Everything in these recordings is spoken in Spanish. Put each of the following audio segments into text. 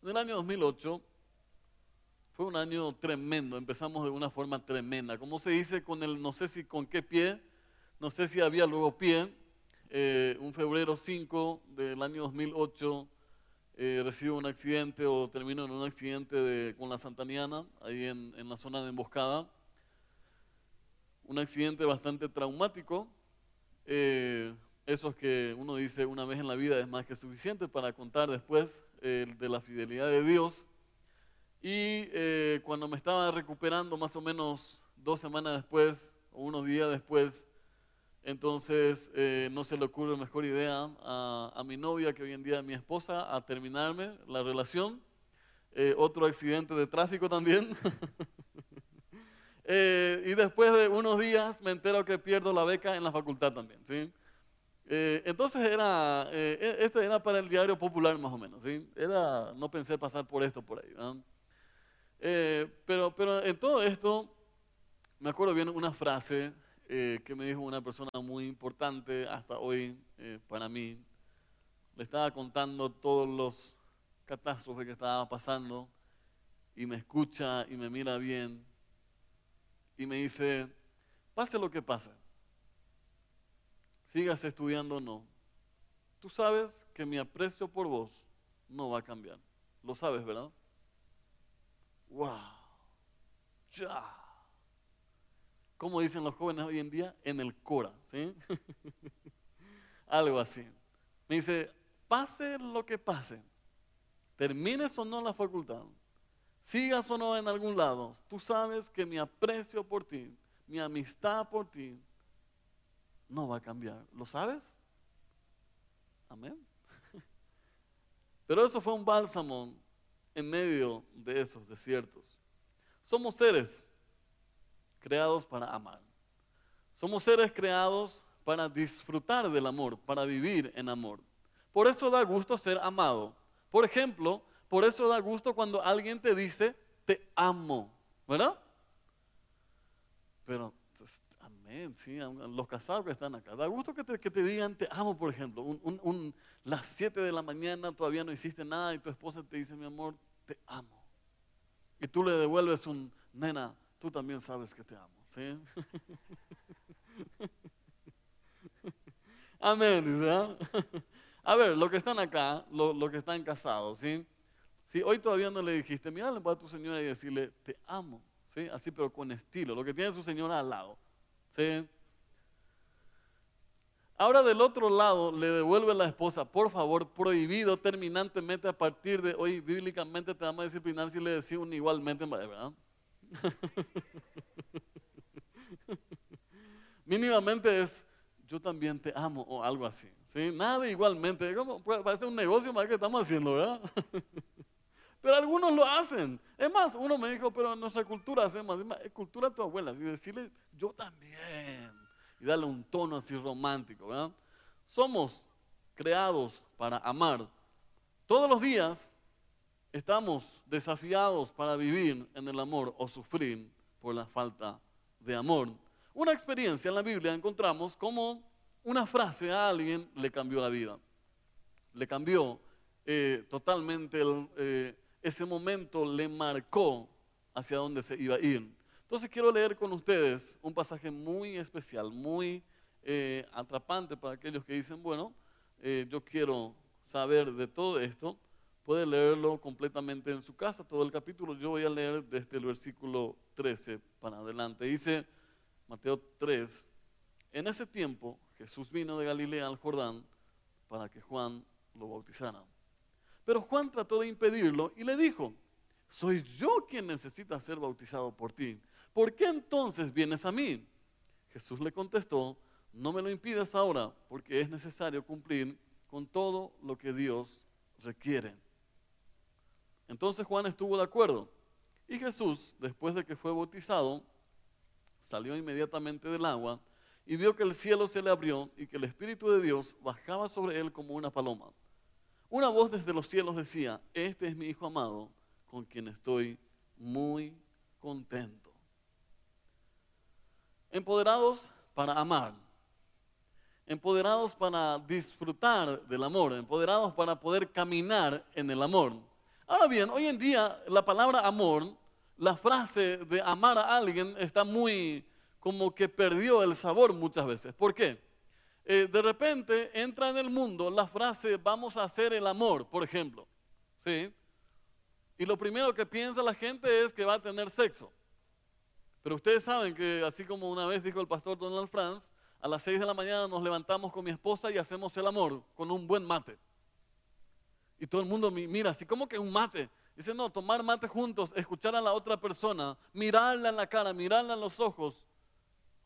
El año 2008 fue un año tremendo, empezamos de una forma tremenda. Como se dice, con el, no sé si con qué pie, no sé si había luego pie, eh, un febrero 5 del año 2008 eh, recibo un accidente o termino en un accidente con la Santaniana, ahí en, en la zona de emboscada. Un accidente bastante traumático. Eh, esos que uno dice una vez en la vida es más que suficiente para contar después eh, de la fidelidad de Dios. Y eh, cuando me estaba recuperando más o menos dos semanas después o unos días después, entonces eh, no se le ocurre mejor idea a, a, mi novia, que hoy en día es mi esposa, a terminarme la relación. otro accidente de tráfico también. y después de unos días me entero que pierdo la beca en la facultad también. ¿sí? Eh, entonces era, eh, e, este era para el diario popular más o menos, ¿sí? Era, no pensé pasar por esto por ahí. Eh, pero, pero en todo esto, me acuerdo bien una frase que me dijo una persona muy importante hasta hoy para mí. Le estaba contando todos los catástrofes que estaba pasando y me escucha y me mira bien y me dice, pase lo que pase sigas estudiando o no, tú sabes que mi aprecio por vos no va a cambiar. Lo sabes, ¿verdad? ¡Wow! ¡Ya! Como dicen los jóvenes hoy en día, en el Cora, ¿sí? Algo así. Me dice, pase lo que pase, termines o no la facultad, sigas o no en algún lado, tú sabes que mi aprecio por ti, mi amistad por ti, no va a cambiar. ¿Lo sabes? Amén. Pero eso fue un bálsamo en medio de esos desiertos. Somos seres creados para amar. Somos seres creados para disfrutar del amor, para vivir en amor. Por eso da gusto ser amado. Por ejemplo, por eso da gusto cuando alguien te dice, te amo, ¿verdad? Pero sí, los casados que están acá. Da gusto que te, que te digan te amo, por ejemplo. Un, las 7 de la mañana todavía no hiciste nada y tu esposa te dice, mi amor, te amo. Y tú le devuelves un, nena, tú también sabes que te amo. Amén. ¿ah? A ver, los que están acá, los lo que están casados, ¿sí? Si hoy todavía no le dijiste, mira, le a tu señora y decirle, te amo, ¿sí? Así, pero con estilo, lo que tiene su señora al lado. Ahora del otro lado le devuelve la esposa, por favor, prohibido terminantemente a partir de hoy, bíblicamente te vamos a disciplinar si le decimos igualmente, ¿verdad? Mínimamente es, yo también te amo o algo así. ¿sí? Nada igualmente, como, parece un negocio más que estamos haciendo, ¿verdad? Pero algunos lo hacen. Es más, uno me dijo, pero en nuestra cultura hacemos, es cultura de tu abuela. Y decirle, yo también. Y darle un tono así romántico. ¿verdad? Somos creados para amar. Todos los días estamos desafiados para vivir en el amor o sufrir por la falta de amor. Una experiencia en la Biblia encontramos como una frase a alguien le cambió la vida. Le cambió eh, totalmente el, eh, ese momento le marcó hacia dónde se iba a ir. Entonces quiero leer con ustedes un pasaje muy especial, muy eh, atrapante para aquellos que dicen, bueno, eh, yo quiero saber de todo esto. Puede leerlo completamente en su casa, todo el capítulo. Yo voy a leer desde el versículo 13 para adelante. Dice Mateo 3, en ese tiempo Jesús vino de Galilea al Jordán para que Juan lo bautizara. Pero Juan trató de impedirlo y le dijo, soy yo quien necesita ser bautizado por ti. ¿Por qué entonces vienes a mí? Jesús le contestó, no me lo impidas ahora, porque es necesario cumplir con todo lo que Dios requiere. Entonces Juan estuvo de acuerdo. Y Jesús, después de que fue bautizado, salió inmediatamente del agua y vio que el cielo se le abrió y que el Espíritu de Dios bajaba sobre él como una paloma. Una voz desde los cielos decía, este es mi Hijo amado, con quien estoy muy contento. Empoderados para amar, empoderados para disfrutar del amor, empoderados para poder caminar en el amor. Ahora bien, hoy en día la palabra amor, la frase de amar a alguien está muy como que perdió el sabor muchas veces. ¿Por qué? Eh, de repente entra en el mundo la frase vamos a hacer el amor, por ejemplo. ¿Sí? Y lo primero que piensa la gente es que va a tener sexo. Pero ustedes saben que así como una vez dijo el pastor Donald Franz, a las 6 de la mañana nos levantamos con mi esposa y hacemos el amor con un buen mate. Y todo el mundo mira, así como que un mate. Dice, no, tomar mate juntos, escuchar a la otra persona, mirarla en la cara, mirarla en los ojos,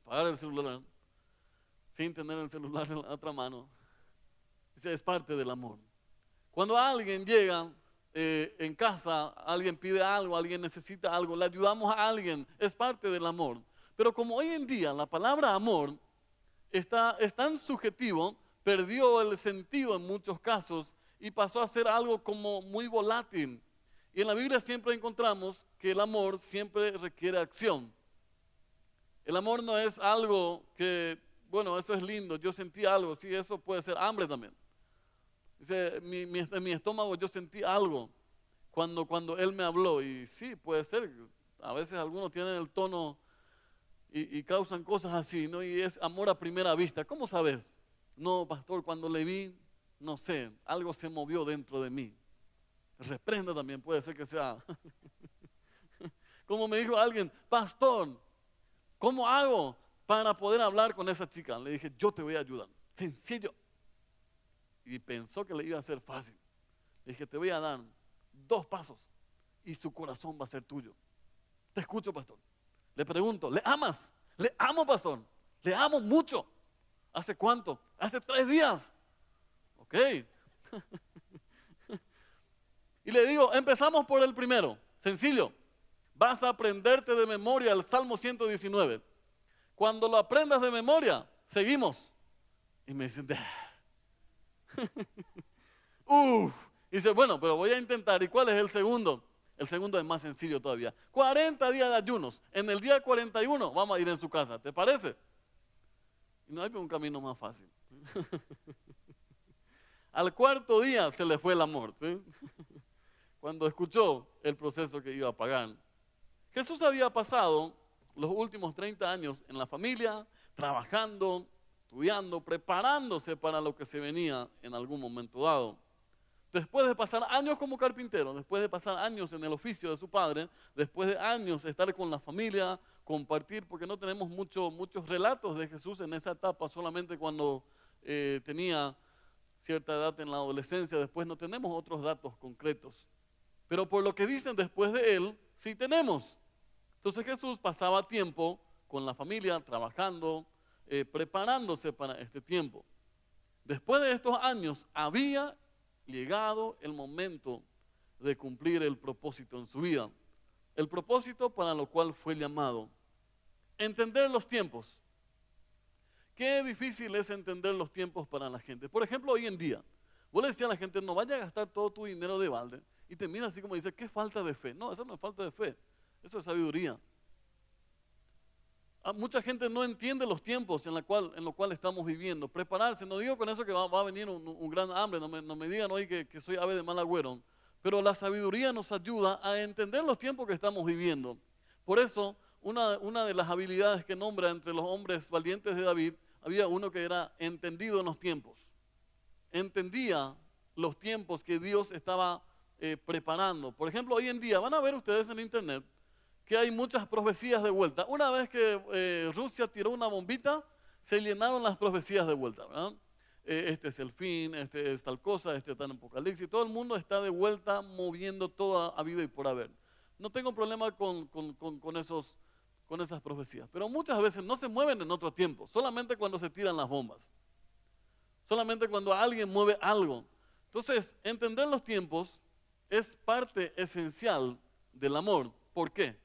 apagar el celular, sin tener el celular en la otra mano. Dice, es parte del amor. Cuando alguien llega eh, en casa, alguien pide algo, alguien necesita algo, le ayudamos a alguien, es parte del amor. Pero como hoy en día la palabra amor está, es tan subjetivo, perdió el sentido en muchos casos y pasó a ser algo como muy volátil. Y en la Biblia siempre encontramos que el amor siempre requiere acción. El amor no es algo que, bueno, eso es lindo, yo sentí algo, sí, eso puede ser hambre también. Dice, mi, en mi estómago yo sentí algo cuando, cuando él me habló y sí, puede ser, a veces algunos tienen el tono y, y causan cosas así, ¿no? Y es amor a primera vista. ¿Cómo sabes? No, pastor, cuando le vi, no sé, algo se movió dentro de mí. Reprenda también, puede ser que sea. Como me dijo alguien, pastor, ¿cómo hago para poder hablar con esa chica? Le dije, yo te voy a ayudar. Sencillo. Y pensó que le iba a ser fácil. Le dije, te voy a dar dos pasos y su corazón va a ser tuyo. Te escucho, pastor. Le pregunto, ¿le amas? Le amo, pastor. Le amo mucho. ¿Hace cuánto? Hace tres días. y le digo, empezamos por el primero, sencillo. Vas a aprenderte de memoria el Salmo 119. Cuando lo aprendas de memoria, seguimos. Y me dicen, uff. Dice, bueno, pero voy a intentar. ¿Y cuál es el segundo? El segundo es más sencillo todavía. 40 días de ayunos. En el día 41 vamos a ir en su casa. ¿Te parece? Y no hay un camino más fácil. Al cuarto día se le fue el amor, cuando escuchó el proceso que iba a pagar. Jesús había pasado los últimos 30 años en la familia, trabajando, estudiando, preparándose para lo que se venía en algún momento dado. Después de pasar años como carpintero, después de pasar años en el oficio de su padre, después de años estar con la familia, compartir, porque no tenemos mucho, muchos relatos de Jesús en esa etapa, solamente cuando eh, tenía cierta edad en la adolescencia, después no tenemos otros datos concretos. Pero por lo que dicen después de él, sí tenemos. Entonces Jesús pasaba tiempo con la familia, trabajando, eh, preparándose para este tiempo. Después de estos años había llegado el momento de cumplir el propósito en su vida. El propósito para lo cual fue llamado. Entender los tiempos. Qué difícil es entender los tiempos para la gente. Por ejemplo, hoy en día, vos le decías a la gente, no vaya a gastar todo tu dinero de balde, y te mira así como dice, qué falta de fe. No, eso no es falta de fe, eso es sabiduría. Ah, mucha gente no entiende los tiempos en, los cuales estamos viviendo. Prepararse, no digo con eso que va, a venir un, gran hambre, no me, digan hoy que, soy ave de mal agüero, pero la sabiduría nos ayuda a entender los tiempos que estamos viviendo. Por eso, una, una de las habilidades que nombra entre los hombres valientes de David había uno que era entendido en los tiempos. Entendía los tiempos que Dios estaba eh, preparando. Por ejemplo, hoy en día van a ver ustedes en internet que hay muchas profecías de vuelta. Una vez que eh, Rusia tiró una bombita, se llenaron las profecías de vuelta. Eh, este es el fin, este es tal cosa, este está en Apocalipsis. Todo el mundo está de vuelta moviendo toda a vida y por haber. No tengo problema con, con, esos con esas profecías. Pero muchas veces no se mueven en otro tiempo, solamente cuando se tiran las bombas. Solamente cuando alguien mueve algo. Entonces, entender los tiempos es parte esencial del amor. ¿Por qué?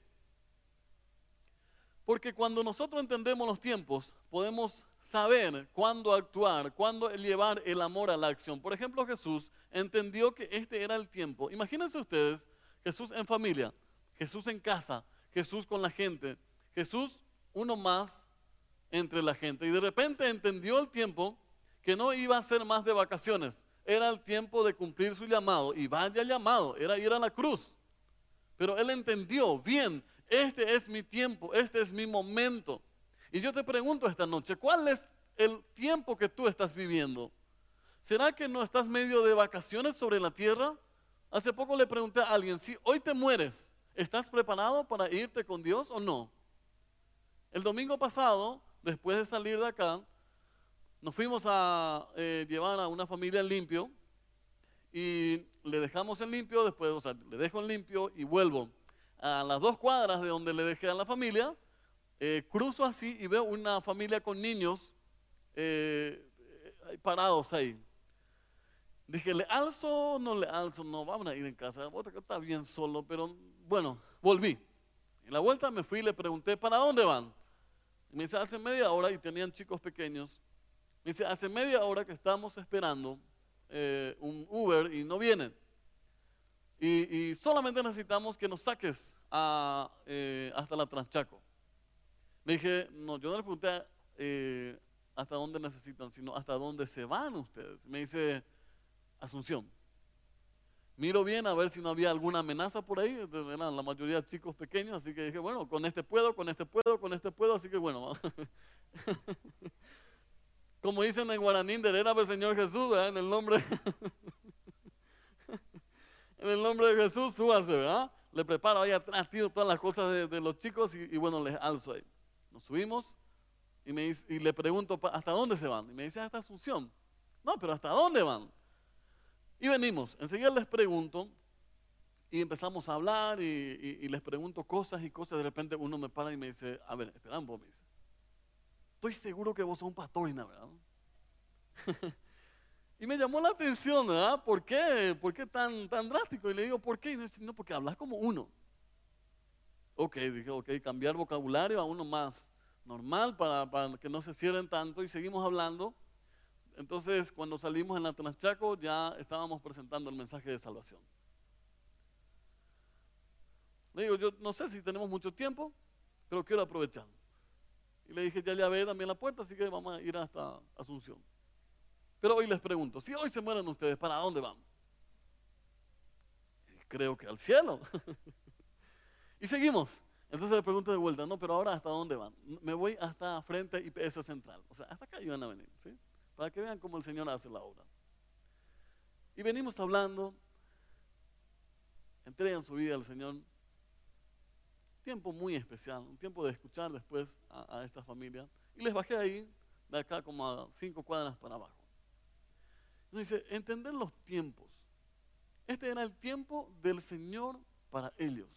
Porque cuando nosotros entendemos los tiempos, podemos saber cuándo actuar, cuándo llevar el amor a la acción. Por ejemplo, Jesús entendió que este era el tiempo. Imagínense ustedes, Jesús en familia, Jesús en casa, Jesús con la gente, Jesús, uno más entre la gente. Y de repente entendió el tiempo que no iba a ser más de vacaciones. era el tiempo de cumplir su llamado y vaya llamado, era ir a la cruz. Pero él entendió, bien, este es mi tiempo, este es mi momento. Y yo te pregunto esta noche, ¿cuál es el tiempo que tú estás viviendo? ¿Será que no estás medio de vacaciones sobre la tierra? Hace poco le pregunté a alguien, si hoy te mueres, ¿estás preparado para irte con Dios o no? El domingo pasado, después de salir de acá, nos fuimos a eh, llevar a una familia en limpio y le dejamos en limpio, después, le dejo en limpio y vuelvo a las dos cuadras de donde le dejé a la familia, eh, cruzo así y veo una familia con niños eh, parados ahí. Dije, ¿le alzo no le alzo? No, vamos a ir en casa. Está bien solo, pero bueno, volví. En la vuelta me fui y le pregunté, ¿para dónde van? me dice, hace media hora, y tenían chicos pequeños, me dice, hace media hora que estamos esperando eh, un Uber y no vienen. Y, solamente necesitamos que nos saques eh, hasta la Transchaco. Le dije, no, yo no le pregunté eh, hasta dónde necesitan, sino hasta dónde se van ustedes. Me dice, Asunción. Miro bien a ver si no había alguna amenaza por ahí. Eran la mayoría chicos pequeños, así que dije, bueno, con este puedo, con este puedo, con este puedo, así que bueno. Como dicen en guaraní, era el Señor Jesús, ¿verdad? en el nombre. en el nombre de Jesús, súbase, ¿verdad? Le preparo ahí atrás, tiro todas las cosas de, los chicos y, bueno, les alzo ahí. Nos subimos y, me, y le pregunto, ¿hasta dónde se van? Y me dice, hasta Asunción. No, pero ¿hasta dónde van? Y venimos, enseguida les pregunto y empezamos a hablar y, les pregunto cosas y cosas. De repente uno me para y me dice, a ver, espera vos, me dice. Estoy seguro que vos sos un pastor, ¿verdad? y me llamó la atención, ¿verdad? ¿Por qué? ¿Por qué tan, tan drástico? Y le digo, ¿por qué? Y me dice, no, porque hablas como uno. Ok, dije, ok, cambiar vocabulario a uno más normal para, para que no se cierren tanto y seguimos hablando. Entonces, cuando salimos en la Transchaco, ya estábamos presentando el mensaje de salvación. Le digo, yo no sé si tenemos mucho tiempo, pero quiero aprovechar. Y le dije, ya le ve también la puerta, así que vamos a ir hasta Asunción. Pero hoy les pregunto, si hoy se mueren ustedes, ¿para dónde van? creo que al cielo. y seguimos. Entonces le pregunto de vuelta, no, pero ahora ¿hasta dónde van? Me voy hasta frente IPS Central. O sea, hasta acá iban a venir, ¿sí? para que vean cómo el Señor hace la obra. Y venimos hablando, entregan su vida al Señor. Tiempo muy especial, un tiempo de escuchar después a, esta familia. Y les bajé ahí, de acá como a cinco cuadras para abajo. Dice, entender los tiempos. Este era el tiempo del Señor para ellos.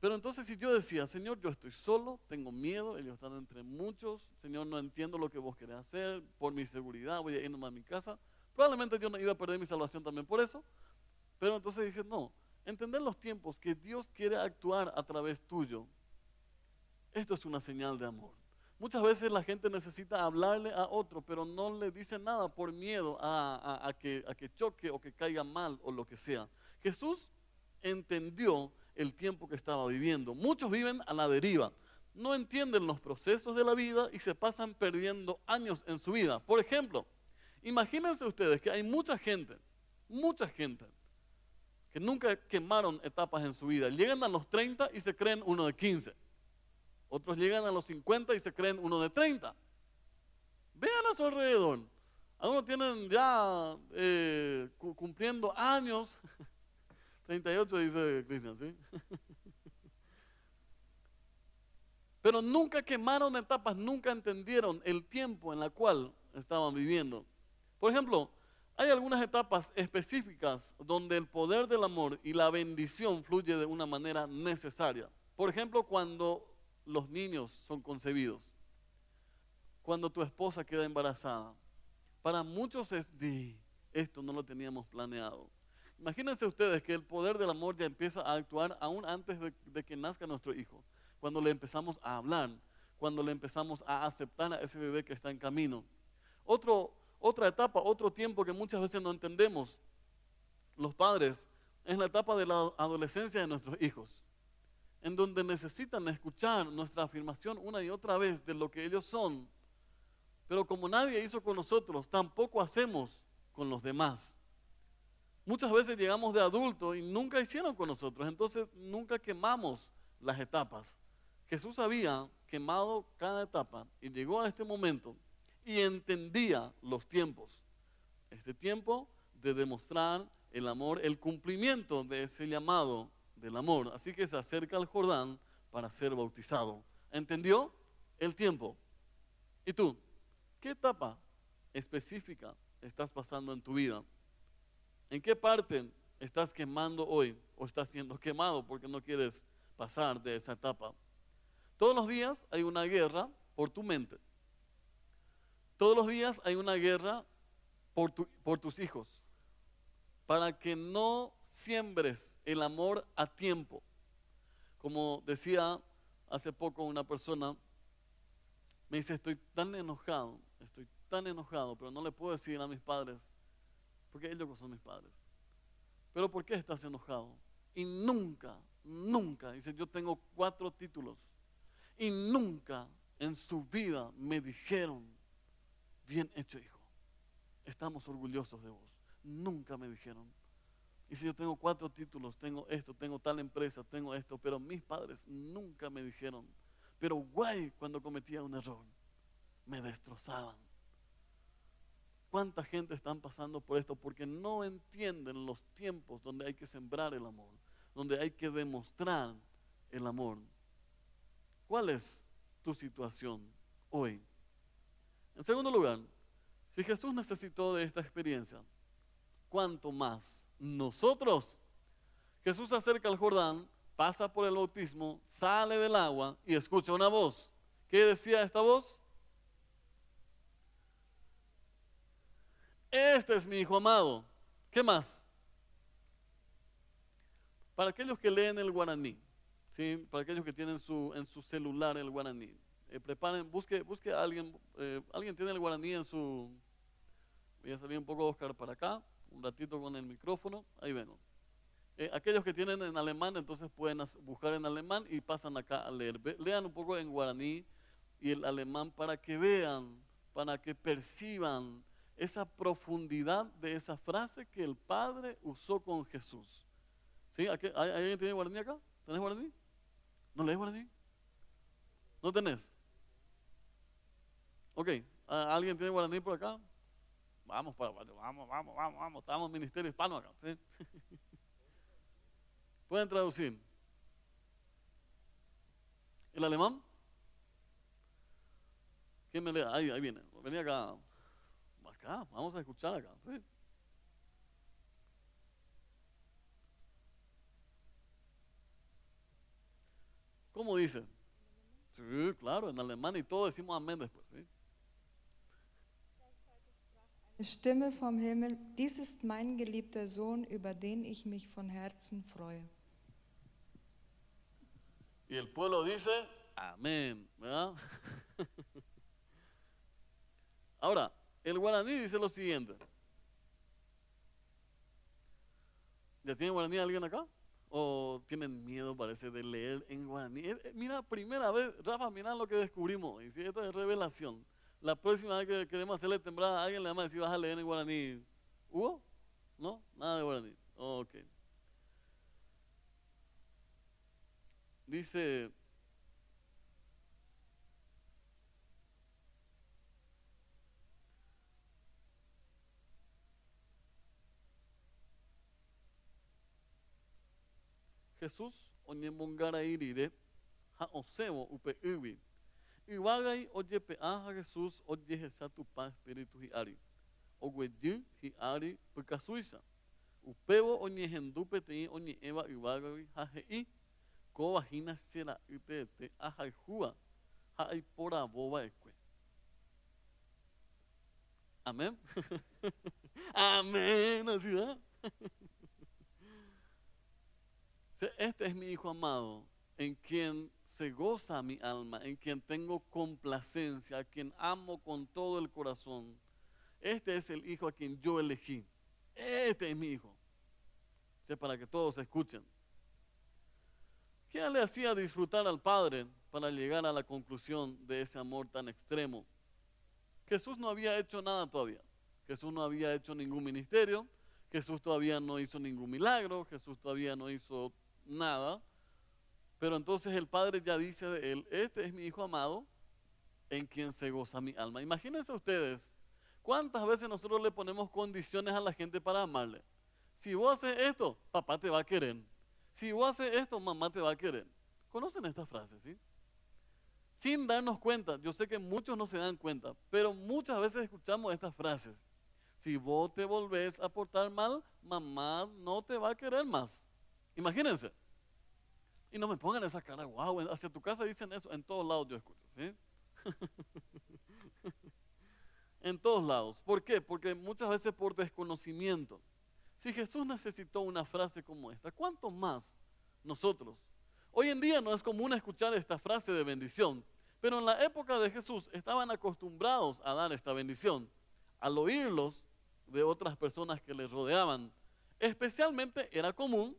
Pero entonces si yo decía, Señor, yo estoy solo, tengo miedo, ellos están entre muchos, Señor, no entiendo lo que vos querés hacer, por mi seguridad voy a irme a mi casa, probablemente yo no iba a perder mi salvación también por eso, pero entonces dije, no, entender los tiempos que Dios quiere actuar a través tuyo, esto es una señal de amor. Muchas veces la gente necesita hablarle a otro, pero no le dice nada por miedo a, que, que choque o que caiga mal o lo que sea. Jesús entendió el tiempo que estaba viviendo. Muchos viven a la deriva, no entienden los procesos de la vida y se pasan perdiendo años en su vida. Por ejemplo, imagínense ustedes que hay mucha gente, mucha gente, que nunca quemaron etapas en su vida. Llegan a los 30 y se creen uno de 15. Otros llegan a los 50 y se creen uno de 30. Vean a su alrededor. Algunos tienen ya eh, cumpliendo años 38 dice Cristian, ¿sí? Pero nunca quemaron etapas, nunca entendieron el tiempo en la cual estaban viviendo. Por ejemplo, hay algunas etapas específicas donde el poder del amor y la bendición fluye de una manera necesaria. Por ejemplo, cuando los niños son concebidos, cuando tu esposa queda embarazada. Para muchos es de esto no lo teníamos planeado. Imagínense ustedes que el poder del amor ya empieza a actuar aún antes de, que nazca nuestro hijo. Cuando le empezamos a hablar, cuando le empezamos a aceptar a ese bebé que está en camino. Otro, otra etapa, otro tiempo que muchas veces no entendemos, los padres, es la etapa de la adolescencia de nuestros hijos, en donde necesitan escuchar nuestra afirmación una y otra vez de lo que ellos son. Pero como nadie hizo con nosotros, tampoco hacemos con los demás. Muchas veces llegamos de adultos y nunca hicieron con nosotros, entonces nunca quemamos las etapas. Jesús había quemado cada etapa y llegó a este momento y entendía los tiempos. Este tiempo de demostrar el amor, el cumplimiento de ese llamado del amor. Así que se acerca al Jordán para ser bautizado. ¿Entendió? El tiempo. ¿Y tú? ¿Qué etapa específica estás pasando en tu vida? ¿En qué parte estás quemando hoy o estás siendo quemado porque no quieres pasar de esa etapa? Todos los días hay una guerra por tu mente. Todos los días hay una guerra por, por tus hijos. Para que no siembres el amor a tiempo. Como decía hace poco una persona, me dice, estoy tan enojado, estoy tan enojado, pero no le puedo decir a mis padres, porque ellos son mis padres. Pero ¿por qué estás enojado? Y nunca, nunca, dice, yo tengo cuatro títulos, y nunca en su vida me dijeron, bien hecho hijo, estamos orgullosos de vos. Nunca me dijeron. Y si yo tengo cuatro títulos, tengo esto, tengo tal empresa, tengo esto, pero mis padres nunca me dijeron, pero guay, cuando cometía un error, me destrozaban. ¿Cuánta gente están pasando por esto? Porque no entienden los tiempos donde hay que sembrar el amor, donde hay que demostrar el amor. ¿Cuál es tu situación hoy? En segundo lugar, si Jesús necesitó de esta experiencia, ¿cuánto más nosotros? Jesús se acerca al Jordán, pasa por el bautismo, sale del agua y escucha una voz. ¿Qué decía esta voz? Este es mi hijo amado. ¿Qué más? Para aquellos que leen el guaraní, ¿sí? para aquellos que tienen su, en su celular el guaraní, eh, preparen, busque, busque a alguien, eh, alguien tiene el guaraní en su, voy a salir un poco Oscar para acá, un ratito con el micrófono, ahí ven. Eh, aquellos que tienen en alemán, entonces pueden buscar en alemán y pasan acá a leer. lean un poco en guaraní y el alemán para que vean, para que perciban esa profundidad de esa frase que el Padre usó con Jesús. ¿Sí? ¿Alguien tiene guaraní acá? ¿Tenés guaraní? ¿No lees guaraní? ¿No tenés? Ok, ¿alguien tiene guaraní por acá? Vamos, vamos, vamos, vamos, vamos, estamos en ministerio hispano acá. ¿Pueden traducir? ¿El alemán? ¿Quién me lee? Ahí, ahí viene. Venía acá. Acá, vamos a escuchar acá. ¿sí? ¿Cómo dice? Sí, claro, en alemán y todo decimos amén después. ¿sí? Stimme vom Himmel, dies ist mein geliebter Sohn, über den ich mich von Herzen freue. Y el pueblo dice, amén, ¿verdad? Ahora, el guaraní dice lo siguiente. ¿Ya tiene guaraní alguien acá? ¿O tienen miedo, parece, de leer en guaraní? Eh, eh, mira, primera vez, Rafa, mira lo que descubrimos. Y si esto es revelación. La próxima vez que queremos hacerle temblar a alguien, le vamos a decir, vas a leer en guaraní. ¿Hubo? ¿No? Nada de guaraní. Ok. Dice, Jesús onyembongara irire ha osebo upe iwi Iwagai oye peaja Jesús oye Jesús tu paz espíritu hiari. Ogweyi hiari pekasuisa. Upebo oñe hendupe te oñe eva iwagai hajei. Ko vagina sera itete ajaijua. Hai pora boba ekwe. Amén. Amén. Así ¿verdad? Este es mi hijo amado, en quien se goza mi alma, en quien tengo complacencia, a quien amo con todo el corazón. Este es el hijo a quien yo elegí. Este es mi hijo. O para que todos escuchen. ¿Qué le hacía disfrutar al Padre para llegar a la conclusión de ese amor tan extremo? Jesús no había hecho nada todavía. Jesús no había hecho ningún ministerio, Jesús todavía no hizo ningún milagro, Jesús todavía no hizo nada. Pero entonces el Padre ya dice de él, este es mi Hijo amado en quien se goza mi alma. Imagínense ustedes, ¿cuántas veces nosotros le ponemos condiciones a la gente para amarle? Si vos haces esto, papá te va a querer. Si vos haces esto, mamá te va a querer. ¿Conocen esta frase, sí? Sin darnos cuenta, yo sé que muchos no se dan cuenta, pero muchas veces escuchamos estas frases. Si vos te volvés a portar mal, mamá no te va a querer más. Imagínense. Y no me pongan esa cara, wow, hacia tu casa dicen eso, en todos lados yo escucho, ¿sí? en todos lados. ¿Por qué? Porque muchas veces por desconocimiento. Si Jesús necesitó una frase como esta, ¿cuánto más nosotros? Hoy en día no es común escuchar esta frase de bendición, pero en la época de Jesús estaban acostumbrados a dar esta bendición. Al oírlos de otras personas que les rodeaban, especialmente era común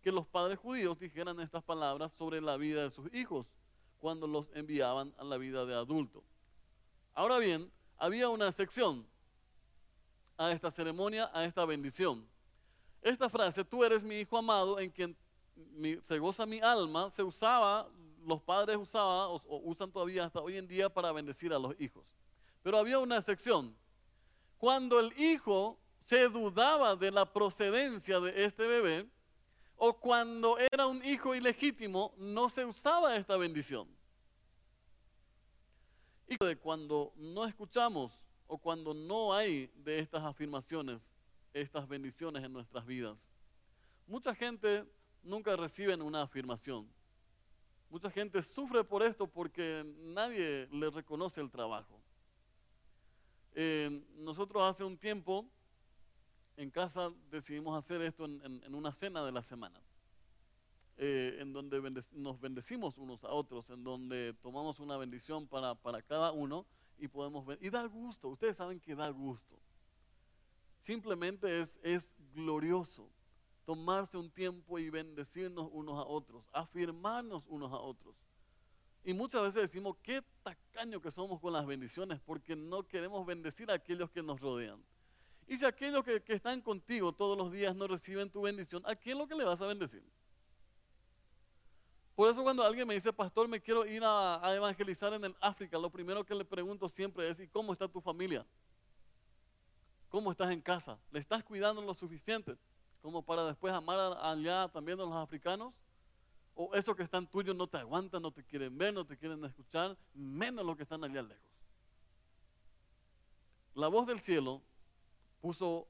que los padres judíos dijeran estas palabras sobre la vida de sus hijos cuando los enviaban a la vida de adulto. Ahora bien, había una excepción a esta ceremonia, a esta bendición. Esta frase, tú eres mi hijo amado en quien se goza mi alma, se usaba, los padres usaban o, usan todavía hasta hoy en día para bendecir a los hijos. Pero había una excepción. Cuando el hijo se dudaba de la procedencia de este bebé, o cuando era un hijo ilegítimo, no se usaba esta bendición. Y cuando no escuchamos o cuando no hay de estas afirmaciones, estas bendiciones en nuestras vidas, mucha gente nunca recibe una afirmación. Mucha gente sufre por esto porque nadie le reconoce el trabajo. Eh, nosotros hace un tiempo en casa decidimos hacer esto en, una cena de la semana, eh, en donde nos bendecimos unos a otros, en donde tomamos una bendición para, cada uno y podemos ver. Y da gusto, ustedes saben que da gusto. Simplemente es, es glorioso tomarse un tiempo y bendecirnos unos a otros, afirmarnos unos a otros. Y muchas veces decimos, qué tacaño que somos con las bendiciones, porque no queremos bendecir a aquellos que nos rodean. Y si aquellos que, están contigo todos los días no reciben tu bendición, ¿a quién lo que le vas a bendecir? Por eso cuando alguien me dice, pastor, me quiero ir a, evangelizar en el África, lo primero que le pregunto siempre es, ¿y cómo está tu familia? ¿Cómo estás en casa? ¿Le estás cuidando lo suficiente como para después amar allá también a los africanos? ¿O esos que están tuyos no te aguantan, no te quieren ver, no te quieren escuchar, menos los que están allá lejos? La voz del cielo puso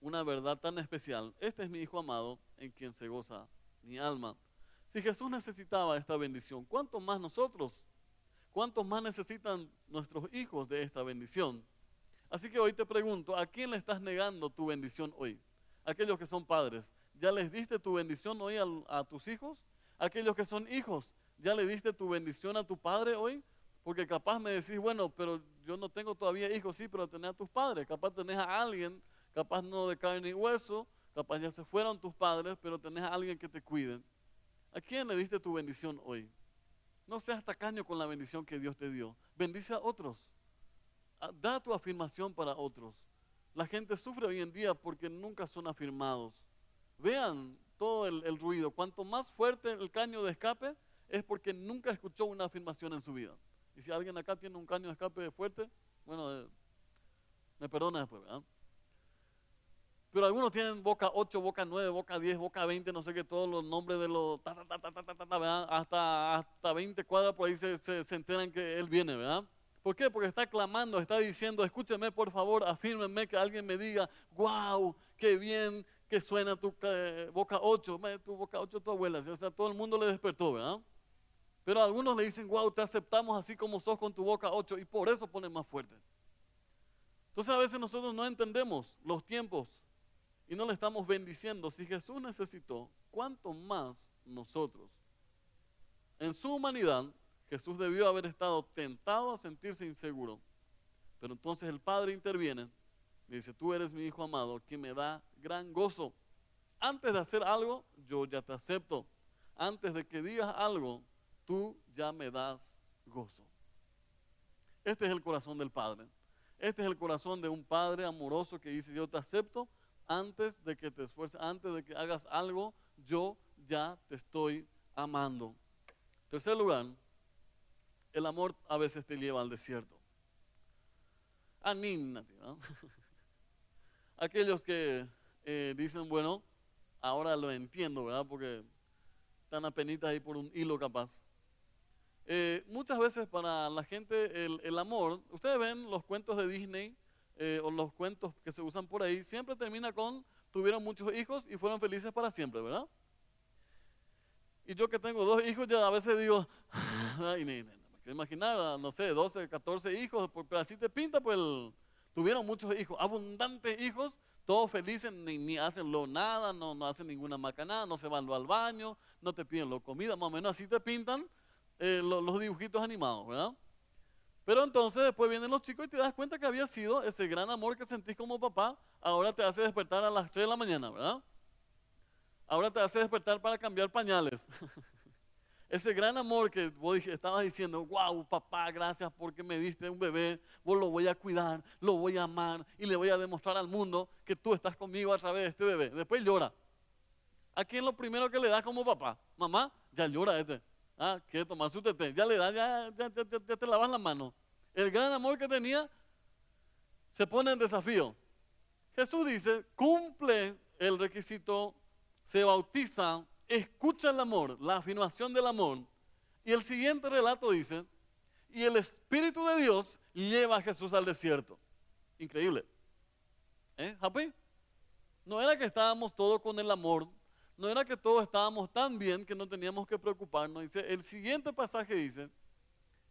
una verdad tan especial. Este es mi Hijo amado en quien se goza mi alma. Si Jesús necesitaba esta bendición, ¿cuánto más nosotros? ¿Cuántos más necesitan nuestros hijos de esta bendición? Así que hoy te pregunto, ¿a quién le estás negando tu bendición hoy? Aquellos que son padres, ¿ya les diste tu bendición hoy a, a tus hijos? Aquellos que son hijos, ¿ya le diste tu bendición a tu padre hoy? Porque capaz me decís, bueno, pero yo no tengo todavía hijos, sí, pero tenés a tus padres. Capaz tenés a alguien, capaz no de carne y hueso, capaz ya se fueron tus padres, pero tenés a alguien que te cuide. ¿A quién le diste tu bendición hoy? No seas tacaño con la bendición que Dios te dio. Bendice a otros. Ah, da tu afirmación para otros. La gente sufre hoy en día porque nunca son afirmados. Vean todo el, el ruido. Cuanto más fuerte el caño de escape, es porque nunca escuchó una afirmación en su vida. Y si alguien acá tiene un caño de escape fuerte, bueno, eh, me perdona después, ¿verdad? Pero algunos tienen boca 8, boca 9, boca 10, boca 20, no sé qué, todos los nombres de los... hasta, hasta 20 cuadras por ahí se, se, enteran que Él viene, ¿verdad? ¿Por qué? Porque está clamando, está diciendo, escúcheme por favor, afírmenme que alguien me diga, wow, qué bien que suena tu eh, boca 8, tu boca 8 tu abuela, o sea, todo el mundo le despertó, ¿verdad? Pero algunos le dicen, wow, te aceptamos así como sos con tu boca ocho y por eso ponen más fuerte. Entonces a veces nosotros no entendemos los tiempos y no le estamos bendiciendo. Si Jesús necesitó, ¿cuánto más nosotros? En su humanidad, Jesús debió haber estado tentado a sentirse inseguro. Pero entonces el Padre interviene y dice, tú eres mi Hijo amado, que me da gran gozo. Antes de hacer algo, yo ya te acepto. Antes de que digas algo, tú ya me das gozo. Este es el corazón del Padre. Este es el corazón de un padre amoroso que dice, yo te acepto antes de que te esfuerces, antes de que hagas algo, yo ya te estoy amando. Tercer lugar, el amor a veces te lleva al desierto. Anímate, ¿no? Aquellos que eh, dicen, bueno, ahora lo entiendo, ¿verdad? Porque están apenas ahí por un hilo capaz. Eh, muchas veces para la gente el, amor, ustedes ven los cuentos de Disney eh, o los cuentos que se usan por ahí, siempre termina con tuvieron muchos hijos y fueron felices para siempre, ¿verdad? Y yo que tengo dos hijos ya a veces digo, ay, ni, ni, me imaginar, no sé, 12, 14 hijos, pero así te pinta, pues tuvieron muchos hijos, abundantes hijos, todos felices, ni, hacen lo nada, no, no hacen ninguna macanada, no se van al baño, no te piden lo comida, más o menos así te pintan eh, los, dibujitos animados, ¿verdad? Pero entonces después vienen los chicos y te das cuenta que había sido ese gran amor que sentís como papá, ahora te hace despertar a las 3 de la mañana, ¿verdad? Ahora te hace despertar para cambiar pañales. ese gran amor que vos estabas diciendo, wow, papá, gracias porque me diste un bebé, vos lo voy a cuidar, lo voy a amar y le voy a demostrar al mundo que tú estás conmigo a través de este bebé. Después llora. ¿A quién lo primero que le das como papá? Mamá, ya llora este. Ah, quiere tomar su tete. Ya le da, ya, ya, ya, te lavas la mano. El gran amor que tenía se pone en desafío. Jesús dice, cumple el requisito, se bautiza, escucha el amor, la afirmación del amor. Y el siguiente relato dice, y el Espíritu de Dios lleva a Jesús al desierto. Increíble. ¿Eh? ¿Happy? No era que estábamos todos con el amor no era que todos estábamos tan bien que no teníamos que preocuparnos. Dice, el siguiente pasaje dice,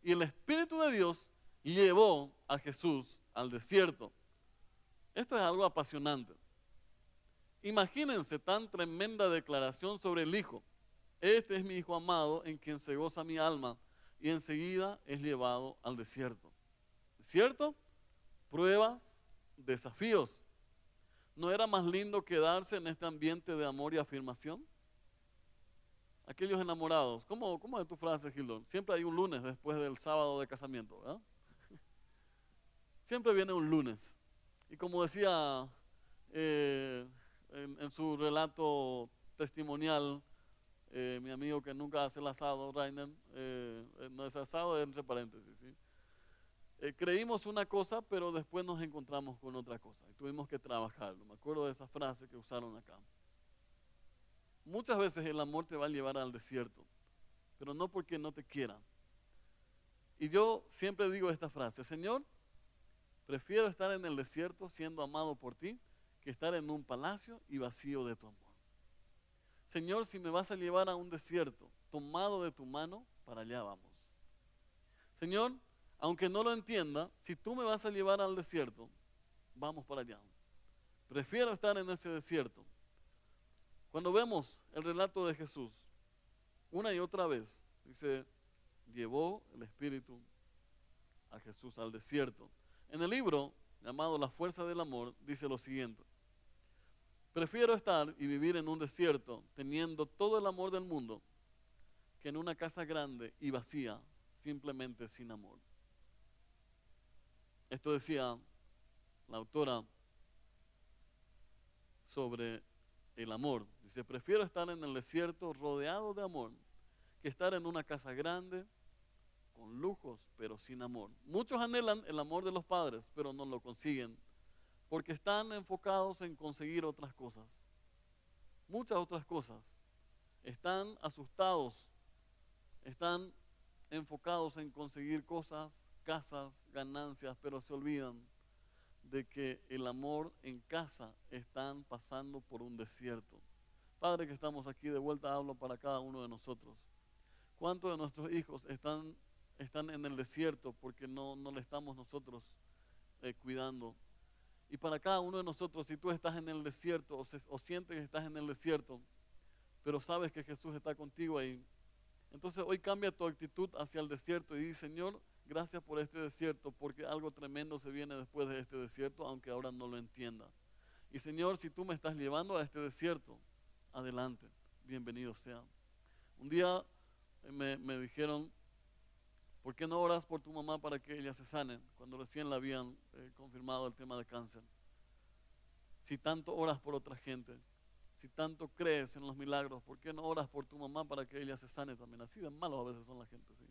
y el Espíritu de Dios llevó a Jesús al desierto. Esto es algo apasionante. Imagínense tan tremenda declaración sobre el Hijo. Este es mi Hijo amado en quien se goza mi alma y enseguida es llevado al desierto. ¿Desierto? Pruebas, desafíos. ¿No era más lindo quedarse en este ambiente de amor y afirmación? Aquellos enamorados, ¿cómo, cómo es tu frase, Gildón? Siempre hay un lunes después del sábado de casamiento, ¿verdad? Siempre viene un lunes. Y como decía eh, en, su relato testimonial, eh, mi amigo que nunca hace el asado, Rainer, eh, no es asado, entre paréntesis, ¿sí? Eh, creímos una cosa, pero después nos encontramos con otra cosa y tuvimos que trabajarlo. Me acuerdo de esa frase que usaron acá. Muchas veces el amor te va a llevar al desierto, pero no porque no te quiera. Y yo siempre digo esta frase, Señor, prefiero estar en el desierto siendo amado por ti que estar en un palacio y vacío de tu amor. Señor, si me vas a llevar a un desierto tomado de tu mano, para allá vamos. Señor, aunque no lo entienda, si tú me vas a llevar al desierto, vamos para allá. Prefiero estar en ese desierto. Cuando vemos el relato de Jesús, una y otra vez, dice, llevó el Espíritu a Jesús al desierto. En el libro llamado La Fuerza del Amor, dice lo siguiente. Prefiero estar y vivir en un desierto teniendo todo el amor del mundo que en una casa grande y vacía simplemente sin amor. Esto decía la autora sobre el amor. Dice, prefiero estar en el desierto rodeado de amor que estar en una casa grande con lujos, pero sin amor. Muchos anhelan el amor de los padres, pero no lo consiguen porque están enfocados en conseguir otras cosas. Muchas otras cosas. Están asustados, están enfocados en conseguir cosas casas, ganancias, pero se olvidan de que el amor en casa están pasando por un desierto. Padre que estamos aquí de vuelta, hablo para cada uno de nosotros. ¿Cuántos de nuestros hijos están, están en el desierto porque no, no le estamos nosotros eh, cuidando? Y para cada uno de nosotros, si tú estás en el desierto o, o sientes que estás en el desierto, pero sabes que Jesús está contigo ahí, entonces hoy cambia tu actitud hacia el desierto y dice, Señor, gracias por este desierto, porque algo tremendo se viene después de este desierto, aunque ahora no lo entienda. Y Señor, si tú me estás llevando a este desierto, adelante, bienvenido sea. Un día eh, me, dijeron, ¿Por qué no oras por tu mamá para que ella se sane cuando recién la habían eh, confirmado el tema de cáncer? Si tanto oras por otra gente, si tanto crees en los milagros, ¿por qué no oras por tu mamá para que ella se sane también? Así de malos a veces son la gente, ¿sí?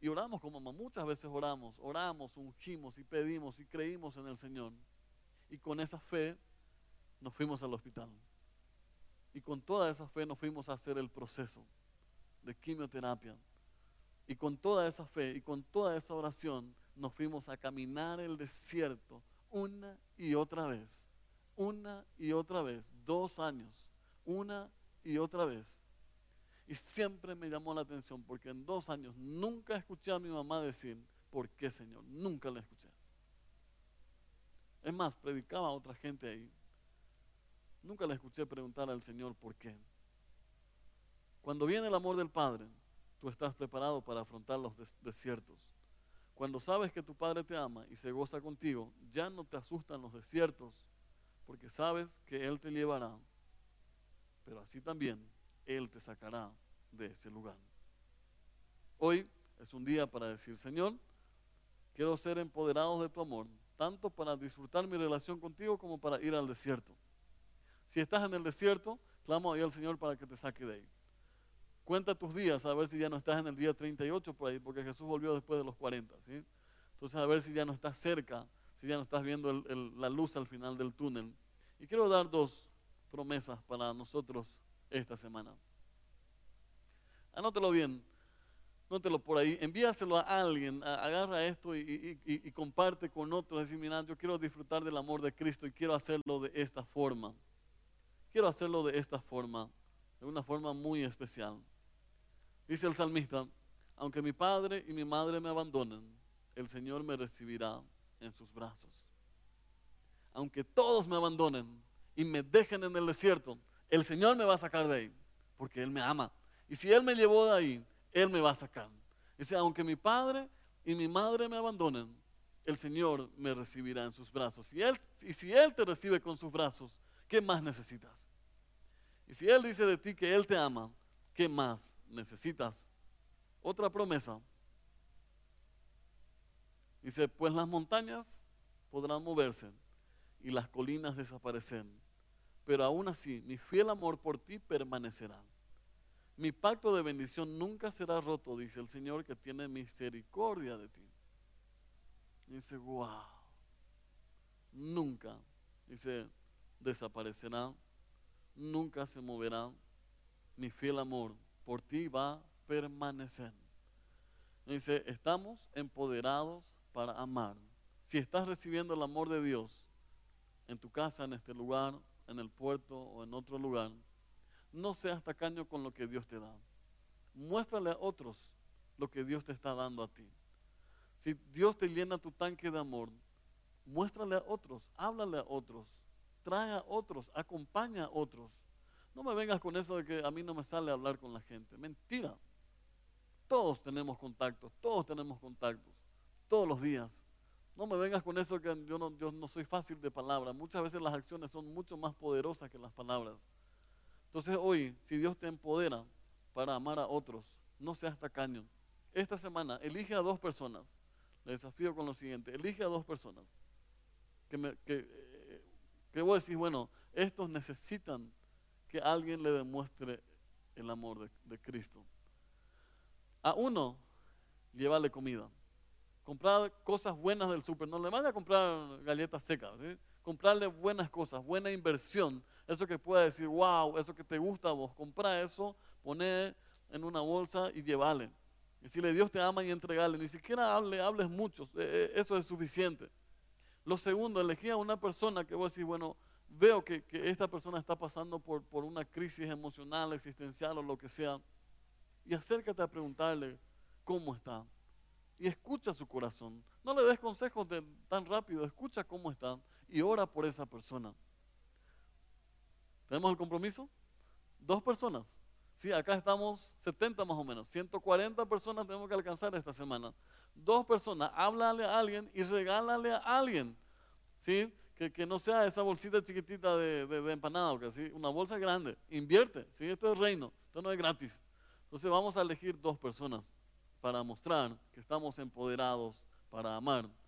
Y oramos mamá, muchas veces oramos, oramos, ungimos y pedimos y creímos en el Señor. Y con esa fe nos fuimos al hospital. Y con toda esa fe nos fuimos a hacer el proceso de quimioterapia. Y con toda esa fe y con toda esa oración nos fuimos a caminar el desierto una y otra vez una y otra vez, dos años, una y otra vez. Y siempre me llamó la atención porque en dos años nunca escuché a mi mamá decir, ¿por qué Señor? Nunca la escuché. Es más, predicaba a otra gente ahí. Nunca la escuché preguntar al Señor por qué. Cuando viene el amor del Padre, tú estás preparado para afrontar los desiertos. Cuando sabes que tu Padre te ama y se goza contigo, ya no te asustan los desiertos, porque sabes que Él te llevará, pero así también Él te sacará de ese lugar. Hoy es un día para decir, Señor, quiero ser empoderado de tu amor, tanto para disfrutar mi relación contigo como para ir al desierto. Si estás en el desierto, clamo ahí al Señor para que te saque de ahí. Cuenta tus días a ver si ya no estás en el día 38 por ahí, porque Jesús volvió después de los 40. ¿sí? Entonces a ver si ya no estás cerca si ya no estás viendo la luz al final del túnel. Y quiero dar dos promesas para nosotros esta semana. Anótelo bien, anótelo por ahí, envíaselo a alguien, agarra esto y, comparte con otros. Decir, mira, yo quiero disfrutar del amor de Cristo y quiero hacerlo de esta forma. Quiero hacerlo de esta forma, de una forma muy especial. Dice el salmista, aunque mi padre y mi madre me abandonen, el Señor me recibirá en sus brazos. Aunque todos me abandonen y me dejen en el desierto, el Señor me va a sacar de ahí, porque Él me ama. Y si Él me llevó de ahí, Él me va a sacar. Dice, aunque mi padre y mi madre me abandonen, el Señor me recibirá en sus brazos. Y, él, y si Él te recibe con sus brazos, ¿qué más necesitas? Y si Él dice de ti que Él te ama, ¿qué más necesitas? Otra promesa Dice, pues las montañas podrán moverse y las colinas desaparecer, pero aún así mi fiel amor por ti permanecerá. Mi pacto de bendición nunca será roto, dice el Señor que tiene misericordia de ti. Dice, wow, nunca, dice, desaparecerá, nunca se moverá. Mi fiel amor por ti va a permanecer. Dice, estamos empoderados para amar. Si estás recibiendo el amor de Dios en tu casa, en este lugar, en el puerto o en otro lugar, no seas tacaño con lo que Dios te da. Muéstrale a otros lo que Dios te está dando a ti. Si Dios te llena tu tanque de amor, muéstrale a otros, háblale a otros, trae a otros, acompaña a otros. No me vengas con eso de que a mí no me sale hablar con la gente. Mentira. Todos tenemos contactos, todos tenemos contactos todos los días. No me vengas con eso que yo no, yo no soy fácil de palabra. Muchas veces las acciones son mucho más poderosas que las palabras. Entonces hoy, si Dios te empodera para amar a otros, no seas tacaño. Esta semana, elige a dos personas. Le desafío con lo siguiente. Elige a dos personas. Que, eh, que vos decís, bueno, estos necesitan que alguien le demuestre el amor de, de Cristo. A uno, llévale comida comprar cosas buenas del súper. No le vaya a comprar galletas secas. Comprarle buenas cosas, buena inversión. Eso que pueda decir, wow, eso que te gusta a vos. Compra eso, poner en una bolsa y llevarle. Decirle, Dios te ama y entregarle. Ni siquiera hable, hables mucho. E, e, eso es suficiente. Lo segundo, elegí a una persona que vos decís, bueno, veo que, que esta persona está pasando por, por una crisis emocional, existencial o lo que sea. Y acércate a preguntarle cómo está y escucha su corazón. No le des consejos tan rápido, escucha cómo está y ora por esa persona. ¿Tenemos el compromiso? Dos personas. Sí, acá estamos 70 más o menos. 140 personas tenemos que alcanzar esta semana. Dos personas, háblale a alguien y regálale a alguien. ¿Sí? Que, no sea esa bolsita chiquitita de, de, empanada, ¿sí? una bolsa grande. Invierte. ¿sí? Esto es reino, esto no es gratis. Entonces vamos a elegir dos personas. Para mostrar que estamos empoderados para amar.